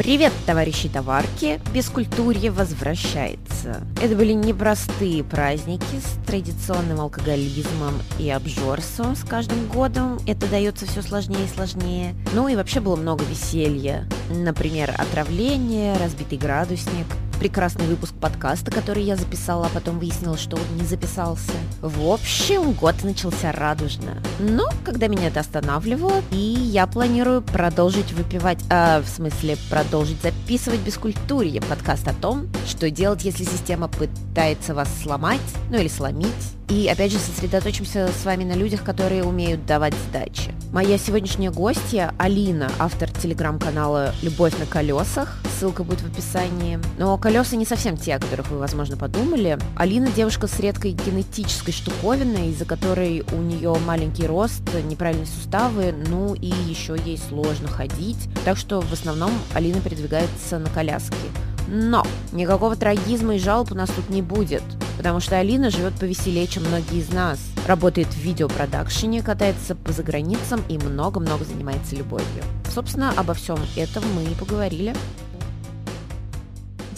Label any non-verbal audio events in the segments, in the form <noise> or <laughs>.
Привет, товарищи товарки! Бескультурье возвращается. Это были непростые праздники с традиционным алкоголизмом и обжорством с каждым годом. Это дается все сложнее и сложнее. Ну и вообще было много веселья. Например, отравление, разбитый градусник, прекрасный выпуск подкаста, который я записала, а потом выяснила, что он не записался. В общем, год начался радужно. Но когда меня это останавливало, и я планирую продолжить выпивать, а, в смысле, продолжить записывать бескультурье подкаст о том, что делать, если система пытается вас сломать, ну или сломить, и опять же сосредоточимся с вами на людях, которые умеют давать сдачи. Моя сегодняшняя гостья Алина, автор телеграм-канала «Любовь на колесах». Ссылка будет в описании. Но колеса не совсем те, о которых вы, возможно, подумали. Алина девушка с редкой генетической штуковиной, из-за которой у нее маленький рост, неправильные суставы, ну и еще ей сложно ходить. Так что в основном Алина передвигается на коляске. Но никакого трагизма и жалоб у нас тут не будет, потому что Алина живет повеселее, чем многие из нас. Работает в видеопродакшене, катается по заграницам и много-много занимается любовью. Собственно, обо всем этом мы и поговорили.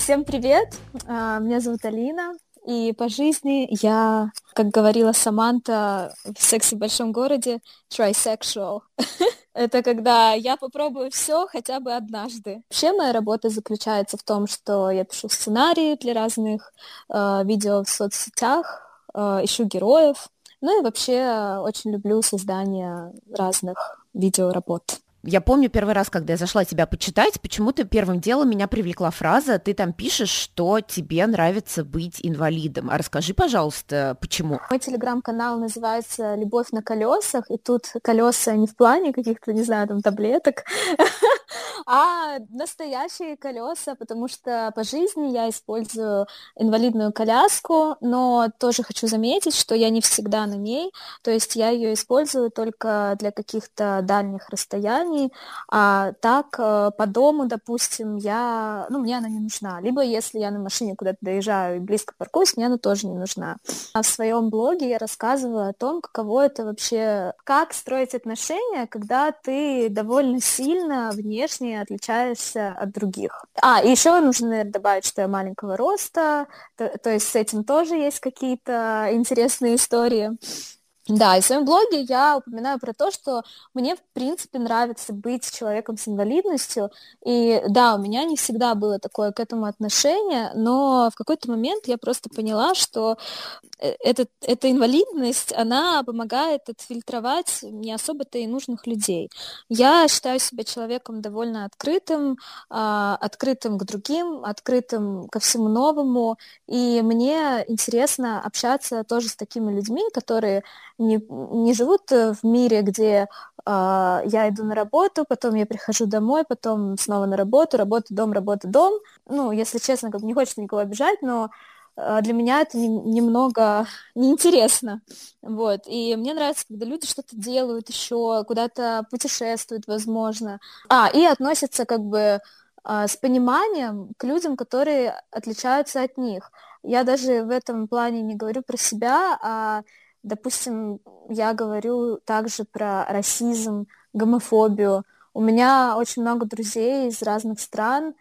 Всем привет! А, меня зовут Алина, и по жизни я, как говорила Саманта в «Сексе в большом городе», trisexual. <laughs> Это когда я попробую все хотя бы однажды. Вообще моя работа заключается в том, что я пишу сценарии для разных э, видео в соцсетях, э, ищу героев. Ну и вообще очень люблю создание разных видеоработ. Я помню первый раз, когда я зашла тебя почитать, почему-то первым делом меня привлекла фраза, ты там пишешь, что тебе нравится быть инвалидом. А расскажи, пожалуйста, почему? Мой телеграм-канал называется «Любовь на колесах», и тут колеса не в плане каких-то, не знаю, там, таблеток, <laughs> а настоящие колеса, потому что по жизни я использую инвалидную коляску, но тоже хочу заметить, что я не всегда на ней, то есть я ее использую только для каких-то дальних расстояний, компании, а так э, по дому, допустим, я, ну, мне она не нужна. Либо если я на машине куда-то доезжаю и близко паркуюсь, мне она тоже не нужна. А в своем блоге я рассказываю о том, каково это вообще, как строить отношения, когда ты довольно сильно внешне отличаешься от других. А, и еще нужно, наверное, добавить, что я маленького роста, то, то есть с этим тоже есть какие-то интересные истории. Да, и в своем блоге я упоминаю про то, что мне, в принципе, нравится быть человеком с инвалидностью. И да, у меня не всегда было такое к этому отношение, но в какой-то момент я просто поняла, что э, этот, эта инвалидность, она помогает отфильтровать не особо-то и нужных людей. Я считаю себя человеком довольно открытым, а, открытым к другим, открытым ко всему новому. И мне интересно общаться тоже с такими людьми, которые не, не живут э, в мире, где э, я иду на работу, потом я прихожу домой, потом снова на работу, работа, дом, работа, дом. Ну, если честно, как бы не хочется никого обижать, но э, для меня это не, немного <laughs> неинтересно. Вот. И мне нравится, когда люди что-то делают еще, куда-то путешествуют, возможно. А, и относятся как бы э, с пониманием к людям, которые отличаются от них. Я даже в этом плане не говорю про себя, а Допустим, я говорю также про расизм, гомофобию. У меня очень много друзей из разных стран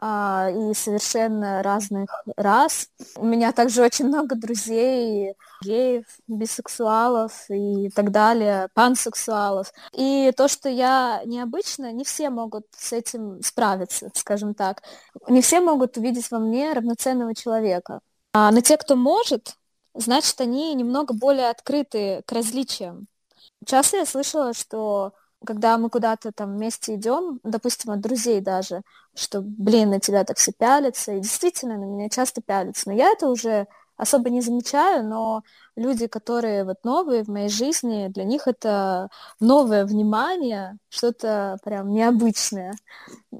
а, и совершенно разных рас. У меня также очень много друзей геев, бисексуалов и так далее, пансексуалов. И то, что я необычно, не все могут с этим справиться, скажем так. Не все могут увидеть во мне равноценного человека. А, но те, кто может, значит, они немного более открыты к различиям. Часто я слышала, что когда мы куда-то там вместе идем, допустим, от друзей даже, что, блин, на тебя так все пялятся, и действительно на меня часто пялятся, но я это уже особо не замечаю, но люди, которые вот новые в моей жизни, для них это новое внимание, что-то прям необычное.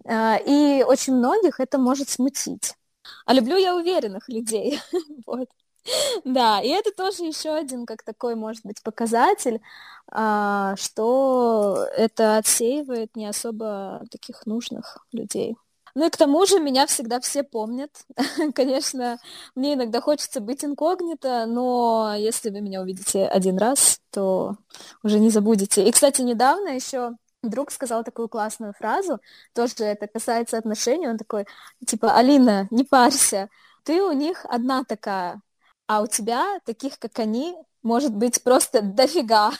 А, и очень многих это может смутить. А люблю я уверенных людей. <laughs> вот. <laughs> Да, и это тоже еще один, как такой, может быть, показатель, а, что это отсеивает не особо таких нужных людей. Ну и к тому же меня всегда все помнят. <laughs> Конечно, мне иногда хочется быть инкогнито, но если вы меня увидите один раз, то уже не забудете. И, кстати, недавно еще друг сказал такую классную фразу, тоже это касается отношений, он такой, типа, Алина, не парься, ты у них одна такая, а у тебя таких, как они, может быть просто дофига.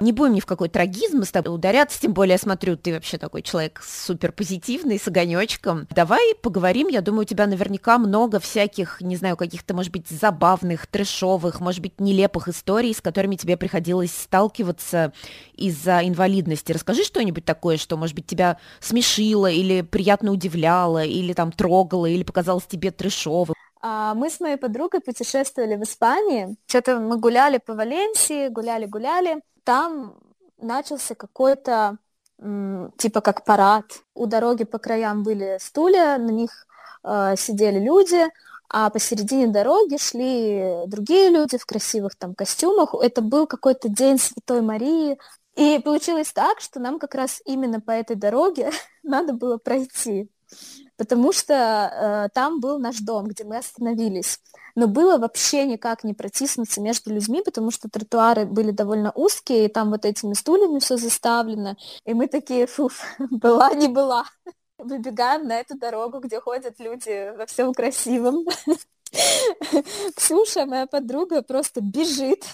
Не будем ни в какой трагизм с тобой ударяться, тем более, я смотрю, ты вообще такой человек супер позитивный, с огонечком. Давай поговорим, я думаю, у тебя наверняка много всяких, не знаю, каких-то, может быть, забавных, трешовых, может быть, нелепых историй, с которыми тебе приходилось сталкиваться из-за инвалидности. Расскажи что-нибудь такое, что, может быть, тебя смешило или приятно удивляло, или там трогало, или показалось тебе трешовым. А, мы с моей подругой путешествовали в Испании. Что-то мы гуляли по Валенсии, гуляли-гуляли. Там начался какой-то типа как парад. У дороги по краям были стулья, на них э, сидели люди, а посередине дороги шли другие люди в красивых там костюмах. Это был какой-то день Святой Марии. И получилось так, что нам как раз именно по этой дороге <laughs> надо было пройти потому что э, там был наш дом, где мы остановились. Но было вообще никак не протиснуться между людьми, потому что тротуары были довольно узкие, и там вот этими стульями все заставлено. И мы такие, фуф, <laughs> была, не была. <laughs> Выбегаем на эту дорогу, где ходят люди во всем красивом. <laughs> Ксюша, моя подруга, просто бежит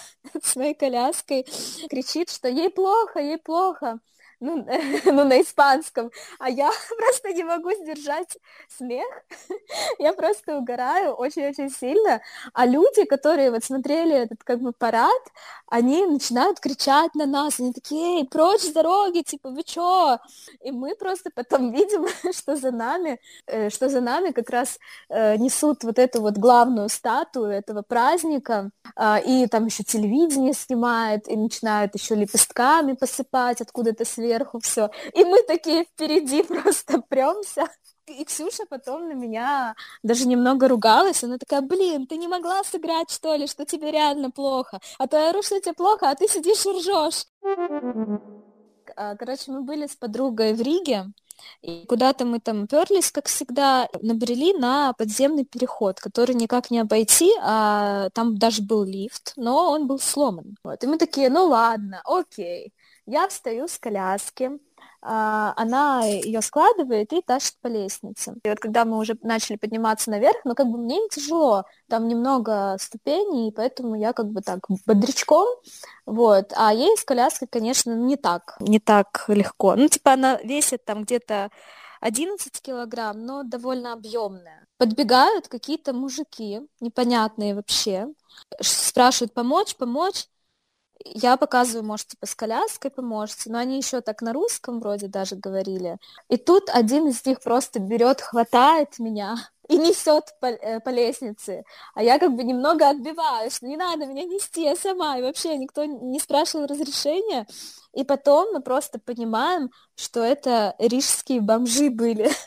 с моей коляской, кричит, что ей плохо, ей плохо ну, <laughs> ну, на испанском, а я <laughs> просто не могу сдержать смех, <laughs> я просто угораю очень-очень сильно, а люди, которые вот смотрели этот как бы парад, они начинают кричать на нас, они такие, эй, прочь с дороги, типа, вы чё? И мы просто потом видим, что за нами, э, что за нами как раз э, несут вот эту вот главную статую этого праздника, э, и там еще телевидение снимает, и начинают еще лепестками посыпать откуда-то сверху, сверху все. И мы такие впереди <laughs> просто премся. И Ксюша потом на меня даже немного ругалась. Она такая, блин, ты не могла сыграть, что ли, что тебе реально плохо? А то я ору, что тебе плохо, а ты сидишь и ржешь. А, короче, мы были с подругой в Риге, и куда-то мы там перлись, как всегда, набрели на подземный переход, который никак не обойти, а там даже был лифт, но он был сломан. Вот. И мы такие, ну ладно, окей. Я встаю с коляски, а, она ее складывает и тащит по лестнице. И вот когда мы уже начали подниматься наверх, ну как бы мне не тяжело, там немного ступеней, поэтому я как бы так бодрячком, вот. А ей с коляской, конечно, не так, не так легко. Ну типа она весит там где-то 11 килограмм, но довольно объемная. Подбегают какие-то мужики, непонятные вообще, спрашивают помочь, помочь я показываю, может, типа с коляской поможете, но они еще так на русском вроде даже говорили. И тут один из них просто берет, хватает меня и несет по, э, по лестнице. А я как бы немного отбиваюсь, не надо меня нести, я сама. И вообще никто не спрашивал разрешения. И потом мы просто понимаем, что это рижские бомжи были. <laughs>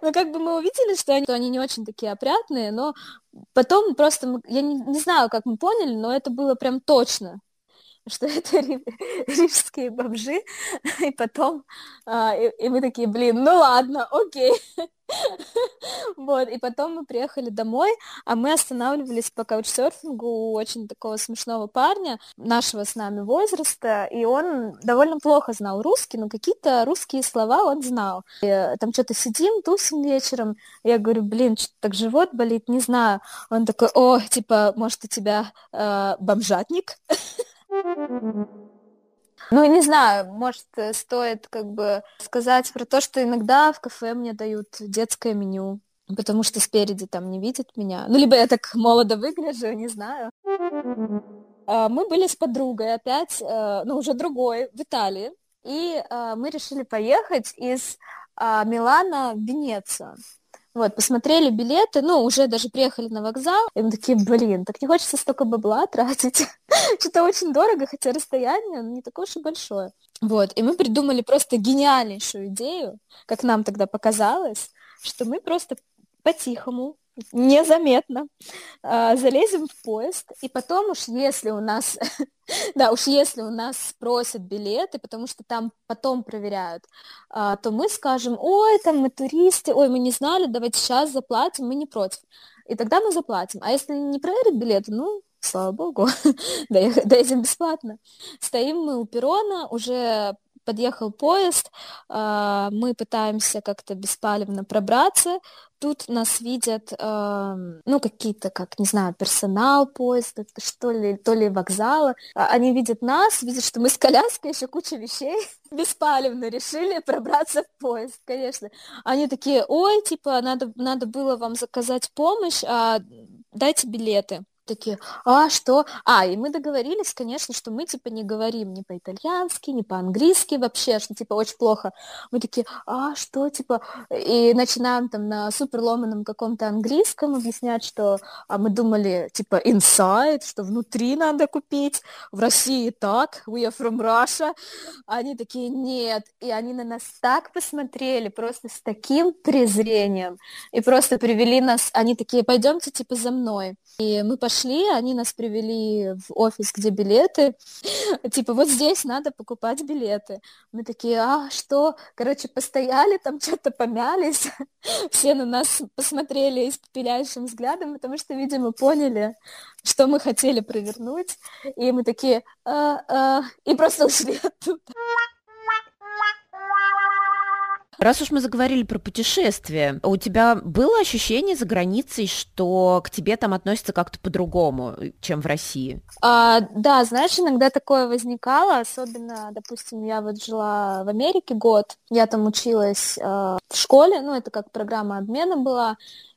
Ну, как бы мы увидели, что они, что они не очень такие опрятные, но потом просто, мы, я не, не знаю, как мы поняли, но это было прям точно, что это рижские бомжи, <laughs> и потом, а, и, и мы такие, блин, ну ладно, окей. <laughs> вот, и потом мы приехали домой, а мы останавливались по каучсерфингу у очень такого смешного парня, нашего с нами возраста, и он довольно плохо знал русский, но какие-то русские слова он знал. И, э, там что-то сидим, тусим вечером, я говорю, блин, что так живот болит, не знаю. Он такой, о, типа, может, у тебя э, бомжатник? <laughs> Ну, не знаю, может, э, стоит как бы сказать про то, что иногда в кафе мне дают детское меню, потому что спереди там не видят меня. Ну, либо я так молодо выгляжу, не знаю. А, мы были с подругой опять, э, ну, уже другой, в Италии, и э, мы решили поехать из а, Милана в Венецию. Вот, посмотрели билеты, ну, уже даже приехали на вокзал, и мы такие, блин, так не хочется столько бабла тратить. <laughs> Что-то очень дорого, хотя расстояние ну, не такое уж и большое. Вот, и мы придумали просто гениальнейшую идею, как нам тогда показалось, что мы просто по-тихому незаметно э, залезем в поезд, и потом уж если у нас, <laughs> да, уж если у нас спросят билеты, потому что там потом проверяют, э, то мы скажем, ой, там мы туристы, ой, мы не знали, давайте сейчас заплатим, мы не против. И тогда мы заплатим. А если не проверят билеты, ну, слава богу, <laughs> доедем бесплатно. Стоим мы у перрона, уже подъехал поезд, э, мы пытаемся как-то беспалевно пробраться, тут нас видят, э, ну, какие-то, как, не знаю, персонал поезда, что ли, то ли вокзала. А, они видят нас, видят, что мы с коляской, еще куча вещей, <laughs> беспалевно решили пробраться в поезд, конечно. Они такие, ой, типа, надо, надо было вам заказать помощь, а дайте билеты такие, а что? А, и мы договорились, конечно, что мы, типа, не говорим ни по-итальянски, ни по-английски вообще, что, типа, очень плохо. Мы такие, а что, типа, и начинаем там на суперломаном каком-то английском объяснять, что а мы думали, типа, inside, что внутри надо купить, в России так, we are from Russia. Они такие, нет. И они на нас так посмотрели, просто с таким презрением, и просто привели нас, они такие, пойдемте, типа, за мной. И мы пошли, они нас привели в офис, где билеты. <laughs> Типа, вот здесь надо покупать билеты. Мы такие, а, что? Короче, постояли там, что-то помялись. <laughs> Все на нас посмотрели испепеляющим взглядом, потому что, видимо, поняли, что мы хотели провернуть. И мы такие, а, а, и просто <laughs> ушли оттуда. Раз уж мы заговорили про путешествия, у тебя было ощущение за границей, что к тебе там относятся как-то по-другому, чем в России? А, да, знаешь, иногда такое возникало, особенно, допустим, я вот жила в Америке год, я там училась э, в школе, ну, это как программа обмена была,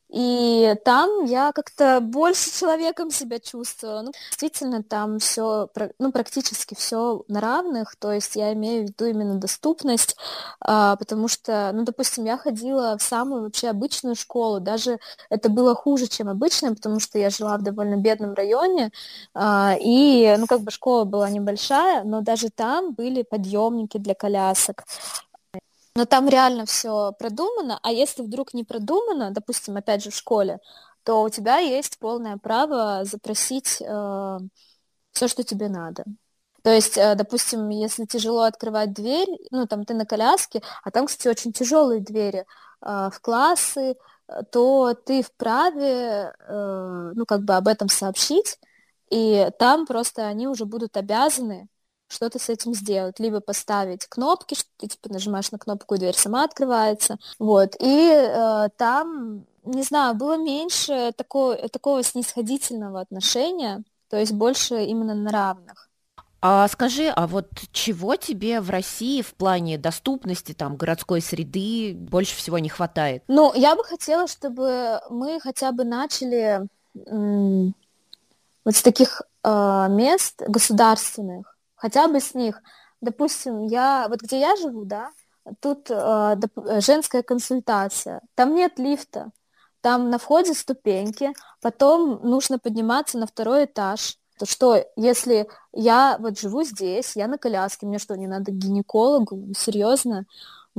и там я как-то больше человеком себя чувствовала. Ну, действительно, там все, ну, практически все на равных, то есть я имею в виду именно доступность, а, потому что, ну, допустим, я ходила в самую вообще обычную школу, даже это было хуже, чем обычная, потому что я жила в довольно бедном районе, а, и, ну, как бы школа была небольшая, но даже там были подъемники для колясок, но там реально все продумано, а если вдруг не продумано, допустим, опять же в школе, то у тебя есть полное право запросить э, все, что тебе надо. То есть, э, допустим, если тяжело открывать дверь, ну там ты на коляске, а там, кстати, очень тяжелые двери э, в классы, то ты вправе, э, ну как бы об этом сообщить, и там просто они уже будут обязаны что-то с этим сделать. Либо поставить кнопки, что ты типа нажимаешь на кнопку, и дверь сама открывается. Вот. И э, там, не знаю, было меньше такого, такого снисходительного отношения, то есть больше именно на равных. А скажи, а вот чего тебе в России в плане доступности там городской среды больше всего не хватает? Ну, я бы хотела, чтобы мы хотя бы начали м- вот с таких э, мест государственных, хотя бы с них. Допустим, я, вот где я живу, да, тут э, женская консультация, там нет лифта, там на входе ступеньки, потом нужно подниматься на второй этаж. То что, если я вот живу здесь, я на коляске, мне что, не надо к гинекологу? Серьезно?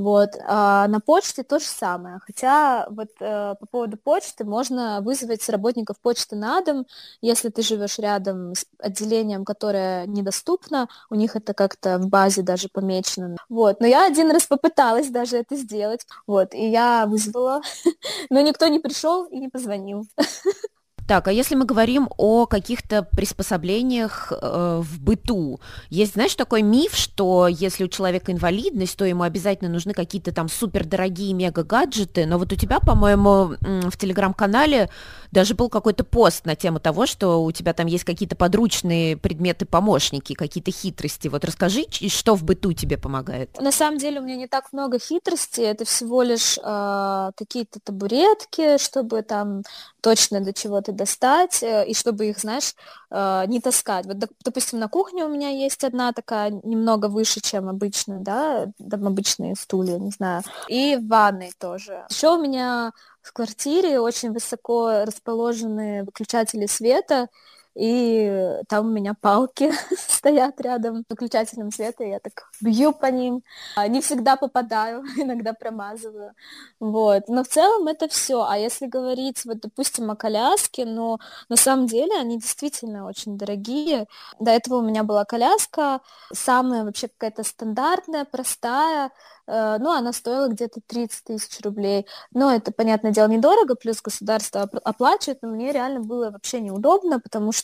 Вот. А на почте то же самое. Хотя вот э, по поводу почты можно вызвать работников почты на дом, если ты живешь рядом с отделением, которое недоступно, у них это как-то в базе даже помечено. Вот. Но я один раз попыталась даже это сделать. Вот. И я вызвала, <laughs> но никто не пришел и не позвонил. <laughs> Так, а если мы говорим о каких-то приспособлениях э, в быту, есть, знаешь, такой миф, что если у человека инвалидность, то ему обязательно нужны какие-то там супердорогие мега-гаджеты, но вот у тебя, по-моему, в телеграм-канале даже был какой-то пост на тему того, что у тебя там есть какие-то подручные предметы-помощники, какие-то хитрости. Вот расскажи, что в быту тебе помогает. На самом деле у меня не так много хитростей, это всего лишь э, какие-то табуретки, чтобы там точно до чего-то достать, э, и чтобы их, знаешь, э, не таскать. Вот, допустим, на кухне у меня есть одна такая немного выше, чем обычно, да, там обычные стулья, не знаю, и в ванной тоже. Еще у меня в квартире очень высоко расположены выключатели света, и там у меня палки <laughs> стоят рядом с выключателем света, и я так бью по ним. А, не всегда попадаю, <laughs> иногда промазываю. Вот. Но в целом это все. А если говорить, вот, допустим, о коляске, но на самом деле они действительно очень дорогие. До этого у меня была коляска, самая вообще какая-то стандартная, простая, Э, ну, она стоила где-то 30 тысяч рублей. Но это, понятное дело, недорого, плюс государство оплачивает, но мне реально было вообще неудобно, потому что,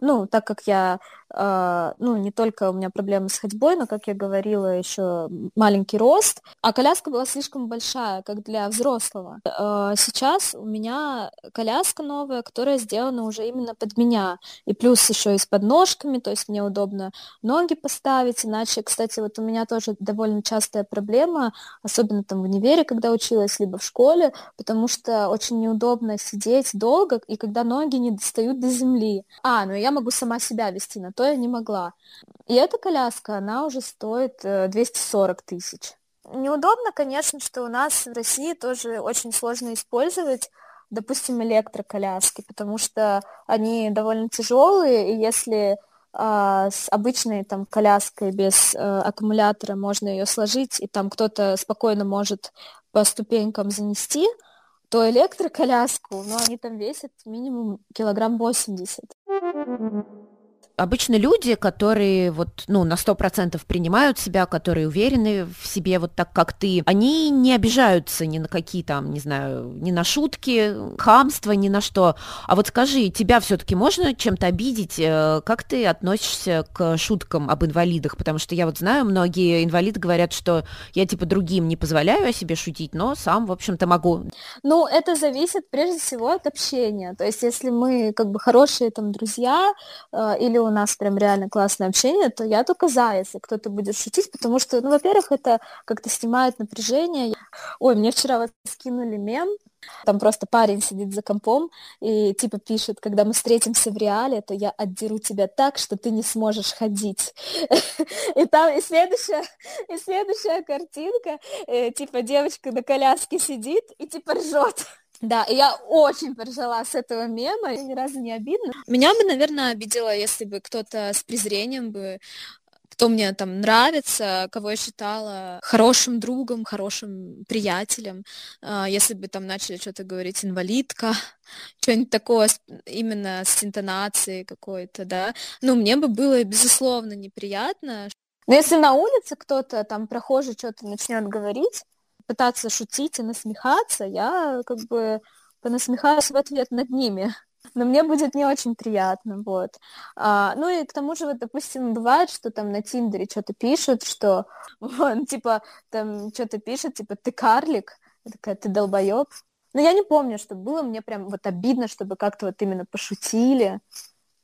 ну, так как я ну, не только у меня проблемы с ходьбой, но, как я говорила, еще маленький рост, а коляска была слишком большая, как для взрослого. Э, сейчас у меня коляска новая, которая сделана уже именно под меня, и плюс еще и с подножками, то есть мне удобно ноги поставить, иначе, кстати, вот у меня тоже довольно частая проблема, особенно там в универе, когда училась, либо в школе, потому что очень неудобно сидеть долго, и когда ноги не достают до земли. А, ну я могу сама себя вести, на то я не могла. И эта коляска, она уже стоит 240 э, тысяч. Неудобно, конечно, что у нас в России тоже очень сложно использовать, допустим, электроколяски, потому что они довольно тяжелые, и если а, с обычной там коляской без а, аккумулятора можно ее сложить, и там кто-то спокойно может по ступенькам занести, то электроколяску, ну, они там весят минимум килограмм 80 обычно люди, которые вот, ну, на сто процентов принимают себя, которые уверены в себе вот так, как ты, они не обижаются ни на какие там, не знаю, ни на шутки, хамство, ни на что. А вот скажи, тебя все-таки можно чем-то обидеть? Э, как ты относишься к шуткам об инвалидах? Потому что я вот знаю, многие инвалиды говорят, что я типа другим не позволяю о себе шутить, но сам, в общем-то, могу. Ну, это зависит прежде всего от общения. То есть, если мы как бы хорошие там друзья э, или у нас прям реально классное общение, то я только за, если кто-то будет шутить, потому что, ну, во-первых, это как-то снимает напряжение. Ой, мне вчера вот скинули мем, там просто парень сидит за компом и типа пишет, когда мы встретимся в реале, то я отдеру тебя так, что ты не сможешь ходить. И там и следующая, и следующая картинка, э, типа девочка на коляске сидит и типа ржет. Да, и я очень поржала с этого мема, ни разу не обидно. Меня бы, наверное, обидело, если бы кто-то с презрением бы кто мне там нравится, кого я считала хорошим другом, хорошим приятелем, а, если бы там начали что-то говорить инвалидка, <laughs> что-нибудь такое именно с интонацией какой-то, да, ну, мне бы было, безусловно, неприятно. Но если на улице кто-то там прохожий что-то начнет говорить, пытаться шутить и насмехаться, я как бы понасмехаюсь в ответ над ними. <laughs> Но мне будет не очень приятно, вот. А, ну и к тому же, вот, допустим, бывает, что там на Тиндере что-то пишут, что <laughs> он, типа, там что-то пишет, типа, ты карлик, я такая, ты долбоеб. Но я не помню, что было мне прям вот обидно, чтобы как-то вот именно пошутили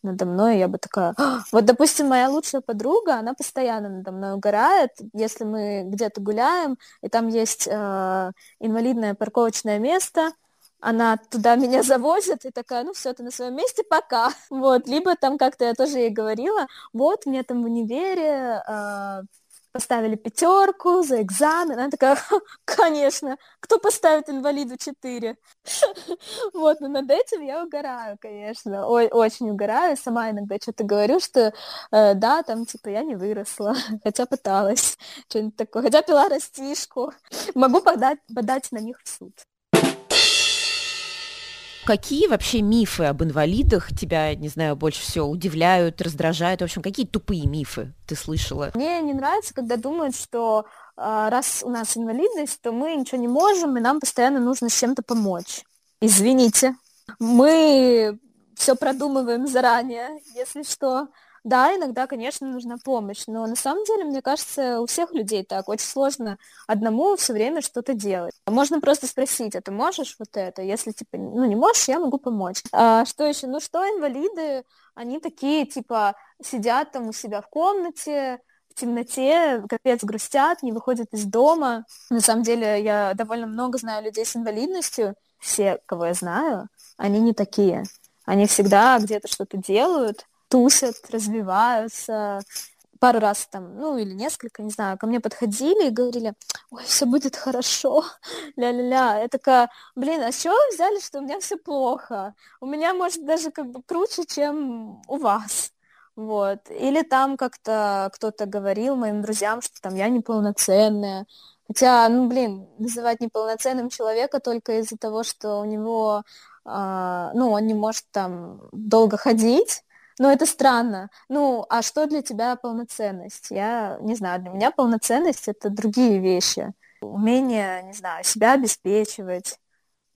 надо мной, я бы такая... Вот, допустим, моя лучшая подруга, она постоянно надо мной угорает, если мы где-то гуляем, и там есть э, инвалидное парковочное место, она туда <laughs> меня завозит и такая, ну все, ты на своем месте, пока. <laughs> Вот, либо там как-то я тоже ей говорила, вот, мне там в универе э, поставили пятерку за экзамен. Она такая, конечно, кто поставит инвалиду 4? <laughs> Вот, но над этим я угораю, конечно, Ой, очень угораю. Сама иногда что-то говорю, что э, да, там, типа, я не выросла, <laughs> хотя пыталась, <laughs> что-нибудь такое, хотя пила растишку. Могу подать, подать на них в суд. Какие вообще мифы об инвалидах тебя, не знаю, больше всего удивляют, раздражают? В общем, какие тупые мифы ты слышала? Мне не нравится, когда думают, что э, раз у нас инвалидность, то мы ничего не можем, и нам постоянно нужно с чем-то помочь. Извините. Мы все продумываем заранее, если что. Да, иногда, конечно, нужна помощь, но на самом деле, мне кажется, у всех людей так. Очень сложно одному все время что-то делать. Можно просто спросить, а ты можешь вот это? Если, типа, ну, не можешь, я могу помочь. А что еще? Ну, что инвалиды, они такие, типа, сидят там у себя в комнате, в темноте, капец, грустят, не выходят из дома. На самом деле, я довольно много знаю людей с инвалидностью. Все, кого я знаю, они не такие. Они всегда где-то что-то делают, тусят, развиваются. Пару раз там, ну или несколько, не знаю, ко мне подходили и говорили, ой, все будет хорошо, <laughs> ля-ля-ля. Я такая, блин, а с чего вы взяли, что у меня все плохо? У меня, может, даже как бы круче, чем у вас. Вот. Или там как-то кто-то говорил моим друзьям, что там я неполноценная. Хотя, ну, блин, называть неполноценным человека только из-за того, что у него, э, ну, он не может там долго ходить, но это странно. Ну, а что для тебя полноценность? Я не знаю, для меня полноценность это другие вещи. Умение, не знаю, себя обеспечивать,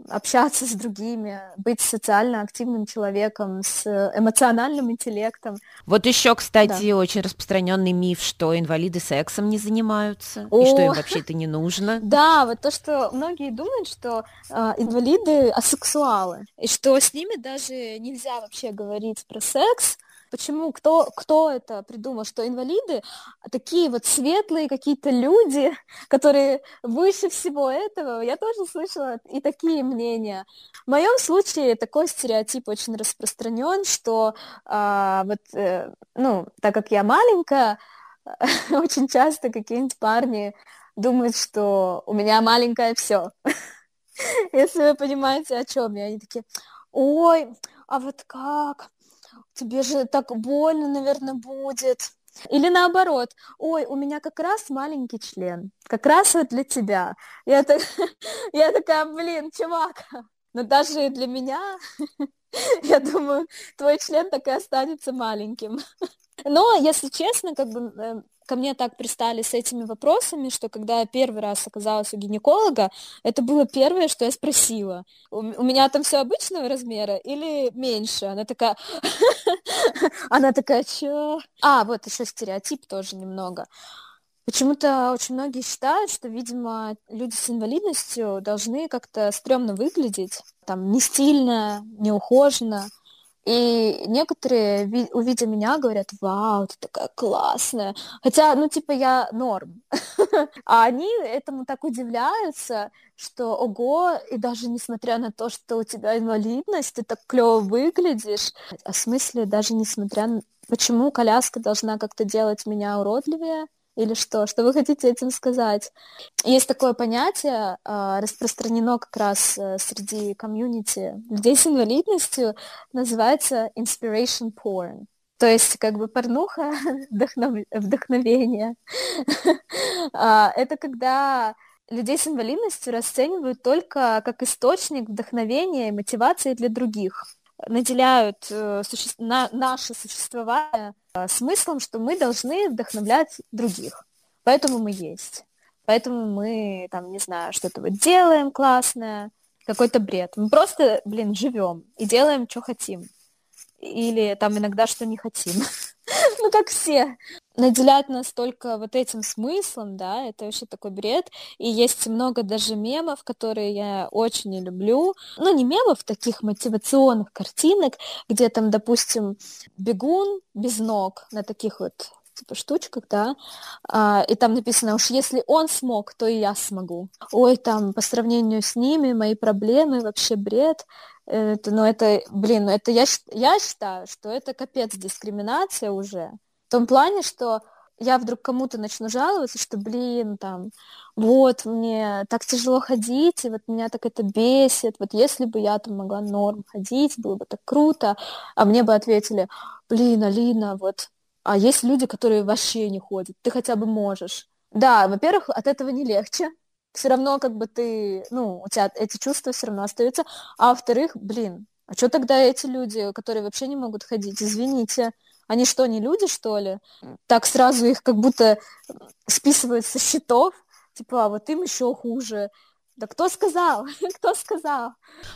общаться с другими, быть социально активным человеком с эмоциональным интеллектом. Вот еще, кстати, да. очень распространенный миф, что инвалиды сексом не занимаются, О! и что им вообще это не нужно. <laughs> Да, вот то, что многие думают, что э, инвалиды асексуалы, и что с ними даже нельзя вообще говорить про секс, Почему? Кто, кто это придумал? Что инвалиды такие вот светлые какие-то люди, <laughs> которые выше всего этого. Я тоже слышала и такие мнения. В моем случае такой стереотип очень распространен, что а, вот, э, ну, так как я маленькая, <laughs> очень часто какие-нибудь парни думают, что у меня маленькое все. <laughs> Если вы понимаете, о чем я. Они такие, ой, а вот как? Тебе же так больно, наверное, будет. Или наоборот, ой, у меня как раз маленький член, как раз вот для тебя. Я, так, <laughs> я такая, блин, чувак, но даже для меня, <laughs> я думаю, твой член так и останется маленьким. <laughs> Но, если честно, как бы э, ко мне так пристали с этими вопросами, что когда я первый раз оказалась у гинеколога, это было первое, что я спросила. У, у меня там все обычного размера или меньше? Она такая... <laughs> Она такая, чё? А, вот еще стереотип тоже немного. Почему-то очень многие считают, что, видимо, люди с инвалидностью должны как-то стрёмно выглядеть, там, не стильно, не ухоженно. И некоторые, увидя меня, говорят, вау, ты такая классная. Хотя, ну, типа, я норм. <laughs> А они этому так удивляются, что, ого, и даже несмотря на то, что у тебя инвалидность, ты так клево выглядишь. А в смысле, даже несмотря на... Почему коляска должна как-то делать меня уродливее? Или что? Что вы хотите этим сказать? Есть такое понятие, а, распространено как раз э, среди комьюнити людей с инвалидностью, называется inspiration porn. То есть как бы порнуха <laughs> вдохнов... вдохновение. <laughs> А, это когда людей с инвалидностью расценивают только как источник вдохновения и мотивации для других наделяют э, суще... на... наше существование э, смыслом, что мы должны вдохновлять других. Поэтому мы есть. Поэтому мы, там, не знаю, что-то вот делаем классное, какой-то бред. Мы просто, блин, живем и делаем, что хотим. Или там иногда, что не хотим. <laughs> <laughs> ну, как все наделять нас только вот этим смыслом, да, это вообще такой бред. И есть много даже мемов, которые я очень не люблю. Ну, не мемов, таких мотивационных картинок, где там, допустим, бегун без ног на таких вот типа штучках, да, а, и там написано, уж если он смог, то и я смогу. Ой, там, по сравнению с ними, мои проблемы, вообще бред. Это, ну, это, блин, ну, это я, я считаю, что это капец дискриминация уже. В том плане, что я вдруг кому-то начну жаловаться, что, блин, там, вот, мне так тяжело ходить, и вот меня так это бесит, вот если бы я там могла норм ходить, было бы так круто, а мне бы ответили, блин, Алина, вот, а есть люди, которые вообще не ходят, ты хотя бы можешь. Да, во-первых, от этого не легче, все равно как бы ты, ну, у тебя эти чувства все равно остаются, а во-вторых, блин, а что тогда эти люди, которые вообще не могут ходить, извините, они что, не люди, что ли? Так сразу их как будто списывают со счетов, типа, а вот им еще хуже. Да кто сказал? <laughs> кто сказал?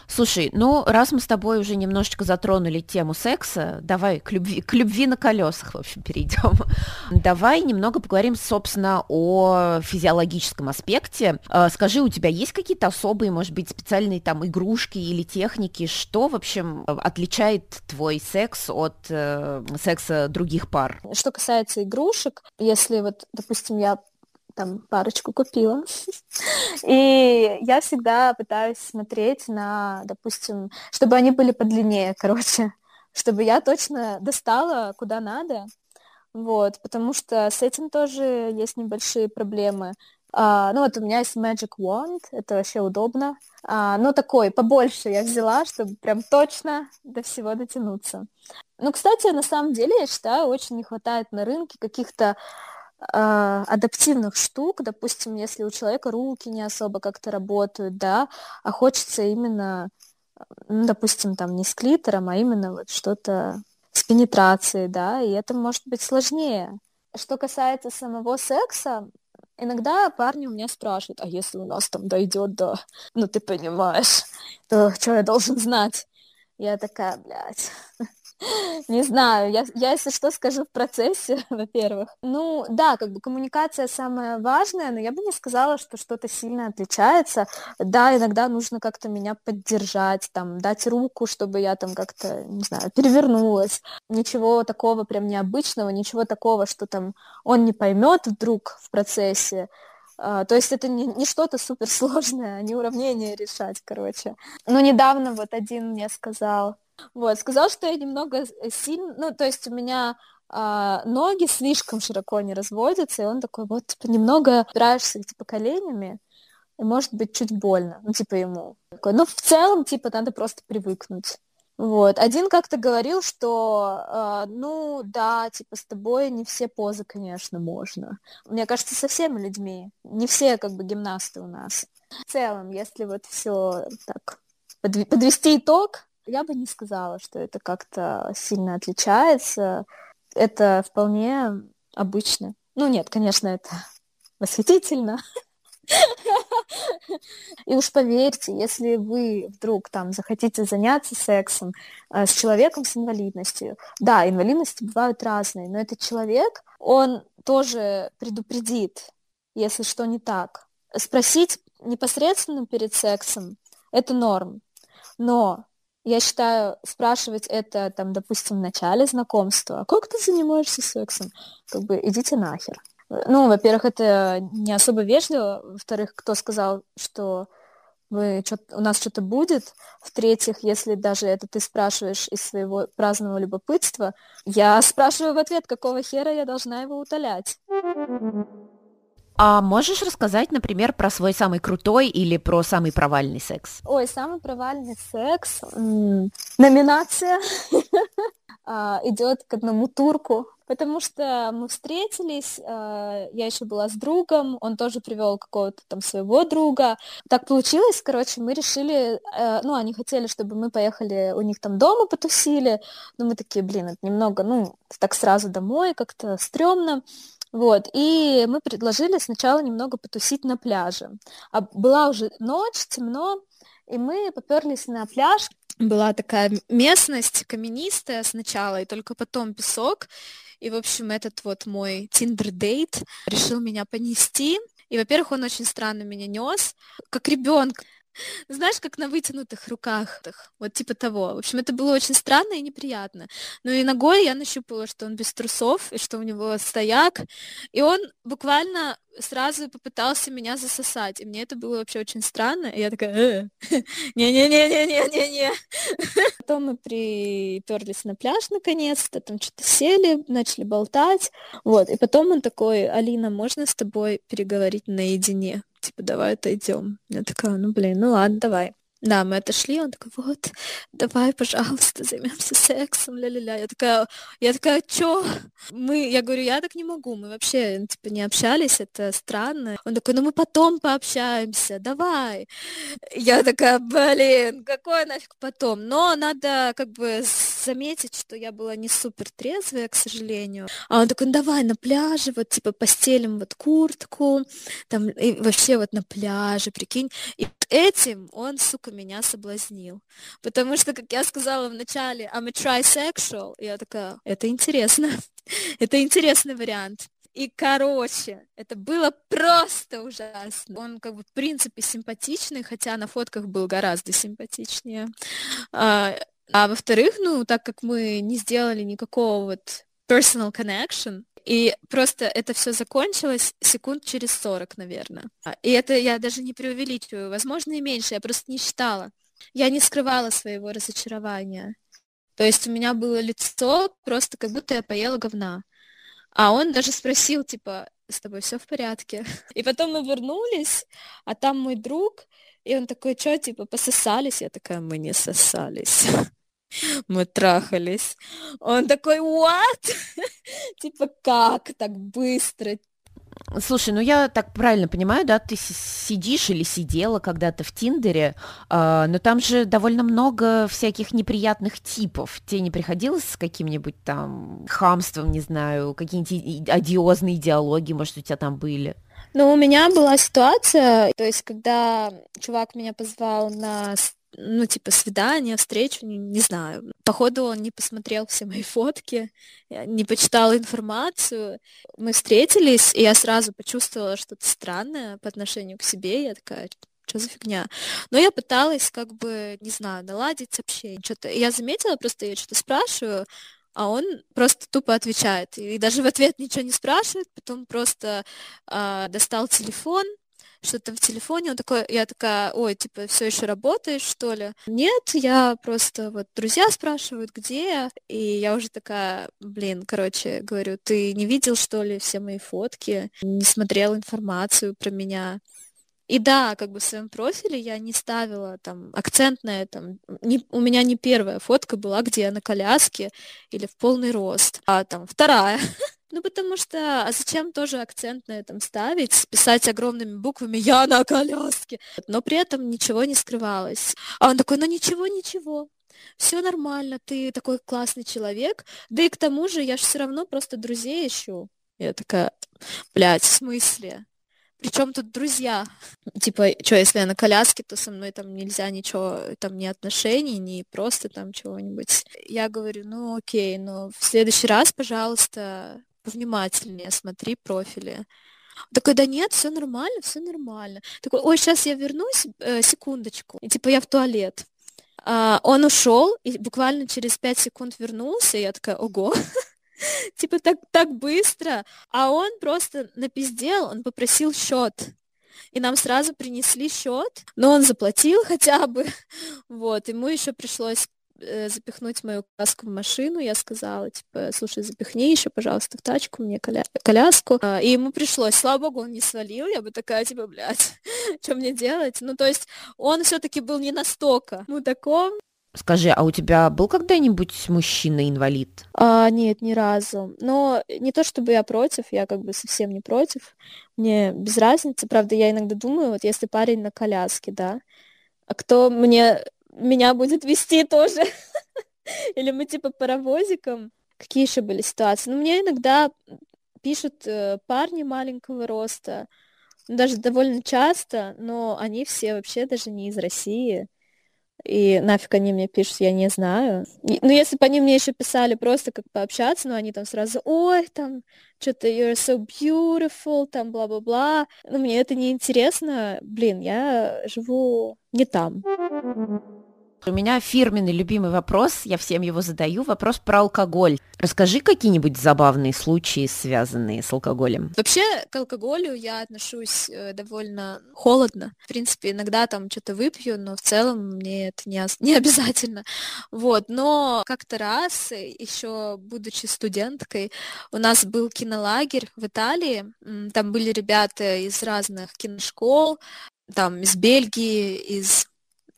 Слушай, ну, раз мы с тобой уже немножечко затронули тему секса, давай к любви, к любви на колесах, в общем, перейдем. <laughs> давай немного поговорим, собственно, о физиологическом аспекте. А, скажи, у тебя есть какие-то особые, может быть, специальные там игрушки или техники? Что, в общем, отличает твой секс от э, секса других пар? Что касается игрушек, если вот, допустим, я там парочку купила. И я всегда пытаюсь смотреть на, допустим, чтобы они были подлиннее, короче, чтобы я точно достала куда надо. Вот, потому что с этим тоже есть небольшие проблемы. А, ну вот у меня есть Magic Wand, это вообще удобно. А, ну такой, побольше я взяла, чтобы прям точно до всего дотянуться. Ну, кстати, на самом деле, я считаю, очень не хватает на рынке каких-то адаптивных штук, допустим, если у человека руки не особо как-то работают, да, а хочется именно, ну, допустим, там не с клитором, а именно вот что-то с пенетрацией, да, и это может быть сложнее. Что касается самого секса, Иногда парни у меня спрашивают, а если у нас там дойдет до, ну ты понимаешь, то что я должен знать? Я такая, блядь, <gasps> Не знаю, я, я, если что, скажу в процессе, <laughs> во-первых. Ну, да, как бы коммуникация самая важная, но я бы не сказала, что что-то сильно отличается. Да, иногда нужно как-то меня поддержать, там, дать руку, чтобы я там как-то, не знаю, перевернулась. Ничего такого прям необычного, ничего такого, что там он не поймет вдруг в процессе. Uh, то есть это не, не что-то суперсложное, а не уравнение решать, короче. Но недавно вот один мне сказал, вот, сказал, что я немного сильно, ну, то есть у меня а, ноги слишком широко не разводятся, и он такой, вот, типа, немного опираешься, типа, коленями, и может быть чуть больно, ну, типа, ему. Такой, ну, в целом, типа, надо просто привыкнуть. Вот. Один как-то говорил, что, э, ну, да, типа, с тобой не все позы, конечно, можно. Мне кажется, со всеми людьми. Не все, как бы, гимнасты у нас. В целом, если вот все так подвести итог, я бы не сказала, что это как-то сильно отличается. Это вполне обычно. Ну нет, конечно, это <laughs> восхитительно. <laughs> И уж поверьте, если вы вдруг там захотите заняться сексом э, с человеком с инвалидностью, да, инвалидности бывают разные, но этот человек, он тоже предупредит, если что не так. Спросить непосредственно перед сексом – это норм. Но я считаю, спрашивать это, там, допустим, в начале знакомства, а как ты занимаешься сексом? Как бы идите нахер. Ну, во-первых, это не особо вежливо. Во-вторых, кто сказал, что вы, у нас что-то будет. В-третьих, если даже это ты спрашиваешь из своего праздного любопытства, я спрашиваю в ответ, какого хера я должна его утолять. А можешь рассказать, например, про свой самый крутой или про самый провальный секс? Ой, самый провальный секс. Номинация <laughs> а, идет к одному турку, потому что мы встретились, а, я еще была с другом, он тоже привел какого-то там своего друга. Так получилось, короче, мы решили, э, ну, они хотели, чтобы мы поехали у них там дома потусили, но мы такие, блин, это немного, ну, так сразу домой, как-то стрёмно. Вот, и мы предложили сначала немного потусить на пляже. А была уже ночь, темно, и мы поперлись на пляж. Была такая местность каменистая сначала, и только потом песок. И, в общем, этот вот мой тиндер-дейт решил меня понести. И, во-первых, он очень странно меня нес, как ребенка. Знаешь, как на вытянутых руках. Вот типа того. В общем, это было очень странно и неприятно. Но и ногой я нащупала, что он без трусов, и что у него стояк. И он буквально сразу попытался меня засосать. И мне это было вообще очень странно. И я такая, «Э, <laughs> не-не-не-не-не-не-не. <laughs> Потом мы приперлись на пляж наконец-то, там что-то сели, начали болтать. Вот. И потом он такой, Алина, можно с тобой переговорить наедине? Типа, давай отойдем. Я такая, ну, блин, ну ладно, давай. Да, мы отошли, он такой, вот, давай, пожалуйста, займемся сексом, ля-ля-ля. Я такая, я такая, чё? Мы, я говорю, я так не могу, мы вообще, ну, типа, не общались, это странно. Он такой, ну мы потом пообщаемся, давай. Я такая, блин, какой нафиг потом? Но надо, как бы, заметить, что я была не супер трезвая, к сожалению. А он такой, ну давай на пляже, вот, типа, постелим вот куртку, там, и вообще вот на пляже, прикинь. И этим он, сука, меня соблазнил. Потому что, как я сказала в начале, I'm a trisexual, я такая, это интересно. <laughs> это интересный вариант. И, короче, это было просто ужасно. Он, как бы, в принципе, симпатичный, хотя на фотках был гораздо симпатичнее. А, а во-вторых, ну, так как мы не сделали никакого вот personal connection, и просто это все закончилось секунд через 40, наверное. И это я даже не преувеличиваю, возможно, и меньше, я просто не считала. Я не скрывала своего разочарования. То есть у меня было лицо просто как будто я поела говна. А он даже спросил, типа, с тобой все в порядке. <laughs> И потом мы вернулись, а там мой друг, и он такой, что, типа, пососались? Я такая, мы не сосались <laughs> мы трахались. Он такой, what? <laughs> типа, как так быстро? Слушай, ну я так правильно понимаю, да, ты сидишь или сидела когда-то в Тиндере, э, но там же довольно много всяких неприятных типов. Тебе не приходилось с каким-нибудь там хамством, не знаю, какие-нибудь одиозные идеологии, может, у тебя там были? Ну, у меня была ситуация, то есть, когда чувак меня позвал на ну, типа, свидание, встречу, не, не знаю. Походу, он не посмотрел все мои фотки, не почитал информацию. Мы встретились, и я сразу почувствовала что-то странное по отношению к себе. Я такая, что за фигня? Но я пыталась, как бы, не знаю, наладить общение. Что-то я заметила, просто я что-то спрашиваю, а он просто тупо отвечает. И даже в ответ ничего не спрашивает, потом просто э, достал телефон, что-то в телефоне, он такой, я такая, ой, типа, все еще работаешь, что ли? Нет, я просто, вот, друзья спрашивают, где я, и я уже такая, блин, короче, говорю, ты не видел, что ли, все мои фотки, не смотрел информацию про меня? И да, как бы в своем профиле я не ставила там акцент на этом. Не, у меня не первая фотка была, где я на коляске или в полный рост, а там вторая. <laughs> Ну, потому что, а зачем тоже акцент на этом ставить, писать огромными буквами «Я на коляске», но при этом ничего не скрывалось. А он такой, ну ничего, ничего, все нормально, ты такой классный человек, да и к тому же я же все равно просто друзей ищу. Я такая, блядь, в смысле? Причем тут друзья? Типа, что, если я на коляске, то со мной там нельзя ничего, там ни отношений, ни просто там чего-нибудь. Я говорю, ну окей, но в следующий раз, пожалуйста, повнимательнее смотри профили. такой, да нет, все нормально, все нормально. Такой, ой, сейчас я вернусь, э, секундочку. И типа я в туалет. А, он ушел и буквально через пять секунд вернулся, и я такая, ого, <laughs> типа так, так быстро. А он просто напиздел, он попросил счет. И нам сразу принесли счет, но он заплатил <laughs> хотя бы. Вот, ему еще пришлось запихнуть мою коляску в машину, я сказала, типа, слушай, запихни еще, пожалуйста, в тачку мне коля... коляску. А, и ему пришлось, слава богу, он не свалил, я бы такая, типа, блядь, <laughs> что мне делать? Ну, то есть он все-таки был не настолько мудаком. Скажи, а у тебя был когда-нибудь мужчина-инвалид? А, нет, ни разу. Но не то чтобы я против, я как бы совсем не против. Мне без разницы. Правда, я иногда думаю, вот если парень на коляске, да, а кто мне меня будет вести тоже. <laughs> Или мы типа паровозиком. Какие еще были ситуации? Ну, мне иногда пишут э, парни маленького роста, ну, даже довольно часто, но они все вообще даже не из России. И нафиг они мне пишут, я не знаю. Ну, если бы они мне еще писали просто как пообщаться, но ну, они там сразу, ой, там, что-то you're so beautiful, там, бла-бла-бла. Ну, мне это не интересно. Блин, я живу не там. У меня фирменный любимый вопрос, я всем его задаю, вопрос про алкоголь. Расскажи какие-нибудь забавные случаи, связанные с алкоголем. Вообще к алкоголю я отношусь э, довольно холодно. В принципе, иногда там что-то выпью, но в целом мне это не, <laughs> не обязательно. Вот, но как-то раз, э, еще будучи студенткой, у нас был кинолагерь в Италии. Там были ребята из разных киношкол, там из Бельгии, из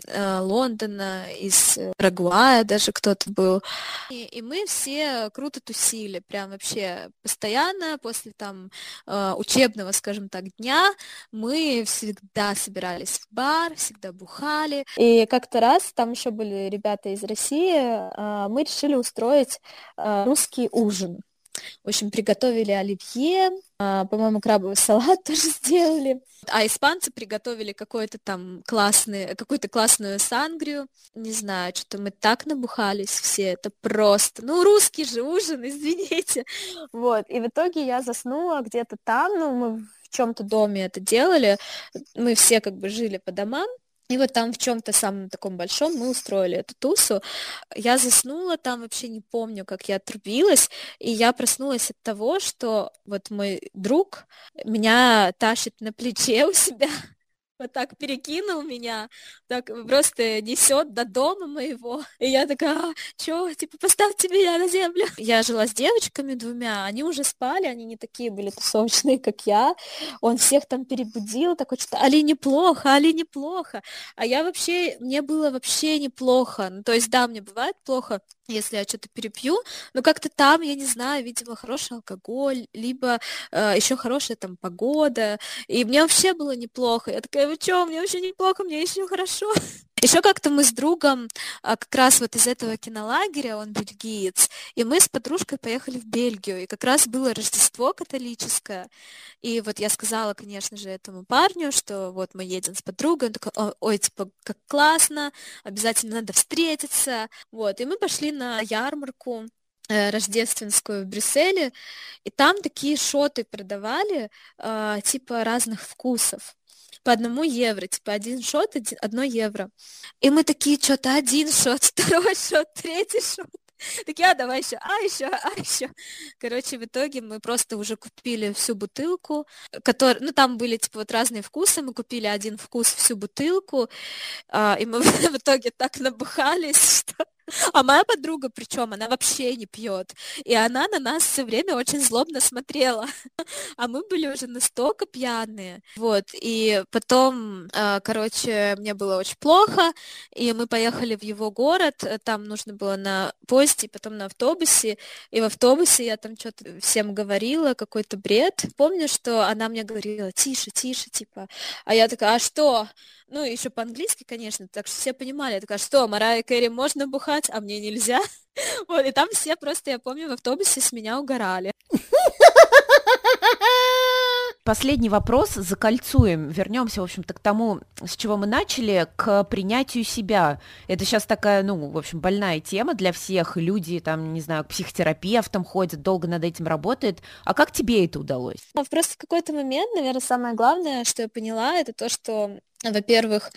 Лондона, из Рагуая даже кто-то был. И, и мы все круто тусили, прям вообще постоянно после там э, учебного, скажем так, дня мы всегда собирались в бар, всегда бухали. И как-то раз, там еще были ребята из России, э, мы решили устроить русский ужин. В общем, приготовили оливье, а, по-моему, крабовый салат <laughs> тоже сделали. А испанцы приготовили какой-то там классный, какую-то классную сангрию. Не знаю, что-то мы так набухались все, это просто... Ну, русский же ужин, <laughs> извините. Вот, и в итоге я заснула где-то там, ну, мы в чем-то доме это делали, мы все как бы жили по домам, и вот там в чем-то самом таком большом мы устроили эту тусу. Я заснула там, вообще не помню, как я отрубилась, и я проснулась от того, что вот мой друг меня тащит на плече у себя вот так перекинул меня, так просто несет до дома моего. И я такая, а, чё, типа, поставьте меня на землю. Я жила с девочками двумя, они уже спали, они не такие были тусовочные, как я. Он всех там перебудил, такой, что Али неплохо, Али неплохо. А я вообще, мне было вообще неплохо. Ну, то есть, да, мне бывает плохо, если я что-то перепью, но как-то там, я не знаю, видимо, хороший алкоголь, либо э, еще хорошая там погода, и мне вообще было неплохо. Я такая, вы что, мне вообще неплохо, мне еще хорошо. <laughs> Еще как-то мы с другом а, как раз вот из этого кинолагеря, он бельгиец, и мы с подружкой поехали в Бельгию, и как раз было Рождество католическое, и вот я сказала, конечно же, этому парню, что вот мы едем с подругой, он такой, ой, типа, как классно, обязательно надо встретиться, вот, и мы пошли на ярмарку, э, рождественскую в Брюсселе, и там такие шоты продавали, э, типа разных вкусов по одному евро, типа один шот, один, одно евро. И мы такие, что-то один шот, <laughs> второй шот, третий шот. Такие, а, давай еще, а, еще, а, еще. Короче, в итоге мы просто уже купили всю бутылку, который, ну, там были, типа, вот разные вкусы, мы купили один вкус, всю бутылку, а, и мы <laughs> в итоге так набухались, что а моя подруга, причем, она вообще не пьет. И она на нас все время очень злобно смотрела. <laughs> А мы были уже настолько пьяные. Вот. И потом, а, короче, мне было очень плохо. И мы поехали в его город. Там нужно было на поезде, потом на автобусе. И в автобусе я там что-то всем говорила, какой-то бред. Помню, что она мне говорила, тише, тише, типа. А я такая, а что? Ну, еще по-английски, конечно, так что все понимали. Я такая, что, Марая Кэрри можно бухать, а мне нельзя? <laughs> Вот, и там все просто, я помню, в автобусе с меня угорали. <laughs> Последний вопрос закольцуем. Вернемся, в общем-то, к тому, с чего мы начали, к принятию себя. Это сейчас такая, ну, в общем, больная тема для всех. Люди, там, не знаю, к психотерапевтам ходят, долго над этим работают. А как тебе это удалось? Ну, просто в какой-то момент, наверное, самое главное, что я поняла, это то, что во-первых,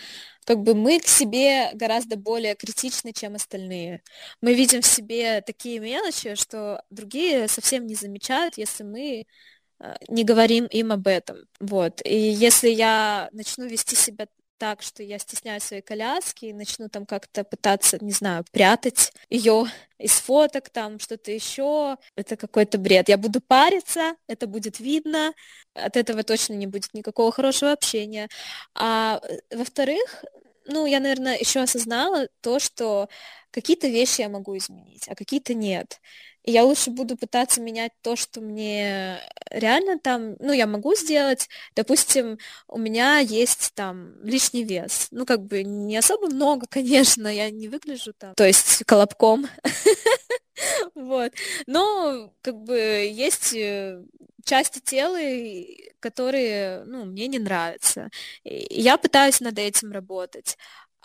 как бы мы к себе гораздо более критичны, чем остальные. Мы видим в себе такие мелочи, что другие совсем не замечают, если мы не говорим им об этом. Вот. И если я начну вести себя так, что я стесняюсь своей коляски и начну там как-то пытаться, не знаю, прятать ее из фоток, там что-то еще, это какой-то бред. Я буду париться, это будет видно, от этого точно не будет никакого хорошего общения. А э, во-вторых, ну, я, наверное, еще осознала то, что какие-то вещи я могу изменить, а какие-то нет. Я лучше буду пытаться менять то, что мне реально там, ну, я могу сделать. Допустим, у меня есть там лишний вес. Ну, как бы не особо много, <laughs> конечно, я не выгляжу там, то есть колобком. <laughs> Вот. Но как бы есть э, части тела, которые, ну, мне не нравятся. И я пытаюсь над этим работать.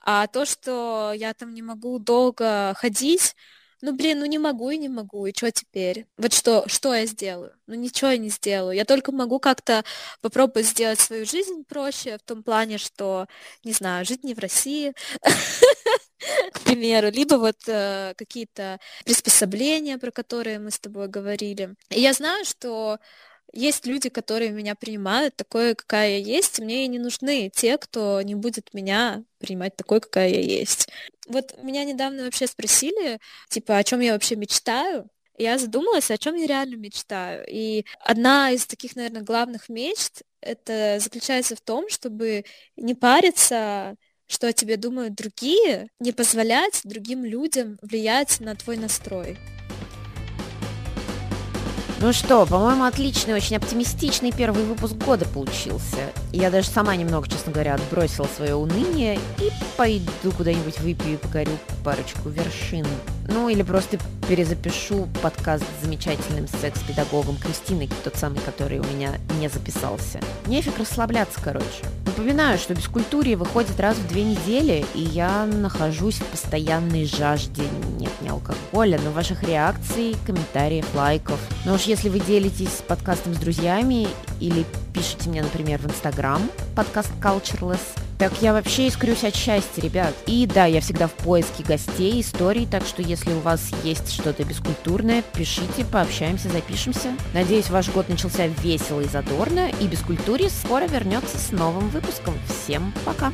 А то, что я там не могу долго ходить, ну, блин, ну не могу и не могу, и что теперь? Вот что, что я сделаю? Ну, ничего я не сделаю. Я только могу как-то попробовать сделать свою жизнь проще, в том плане, что, не знаю, жить не в России, <laughs> к примеру, либо вот э, какие-то приспособления, про которые мы с тобой говорили. И я знаю, что есть люди, которые меня принимают такой, какая я есть, мне и не нужны те, кто не будет меня принимать такой, какая я есть. Вот меня недавно вообще спросили, типа, о чем я вообще мечтаю, я задумалась, о чем я реально мечтаю. И одна из таких, наверное, главных мечт это заключается в том, чтобы не париться, что о тебе думают другие, не позволять другим людям влиять на твой настрой. Ну что, по-моему, отличный, очень оптимистичный первый выпуск года получился. Я даже сама немного, честно говоря, отбросила свое уныние и пойду куда-нибудь выпью и покорю парочку вершин. Ну или просто перезапишу подкаст с замечательным секс-педагогом Кристиной, тот самый, который у меня не записался. Нефиг расслабляться, короче. Напоминаю, что Бескультурье выходит раз в две недели, и я нахожусь в постоянной жажде, нет, не алкоголя, но ваших реакций, комментариев, лайков. Но уж если вы делитесь подкастом с друзьями или пишите мне, например, в Инстаграм подкаст Cultureless, Так я вообще искрюсь от счастья, ребят. И да, я всегда в поиске гостей, историй, так что если у вас есть что-то бескультурное, пишите, пообщаемся, запишемся. Надеюсь, ваш год начался весело и задорно, и Бескультуре скоро вернется с новым выпуском. Всем пока!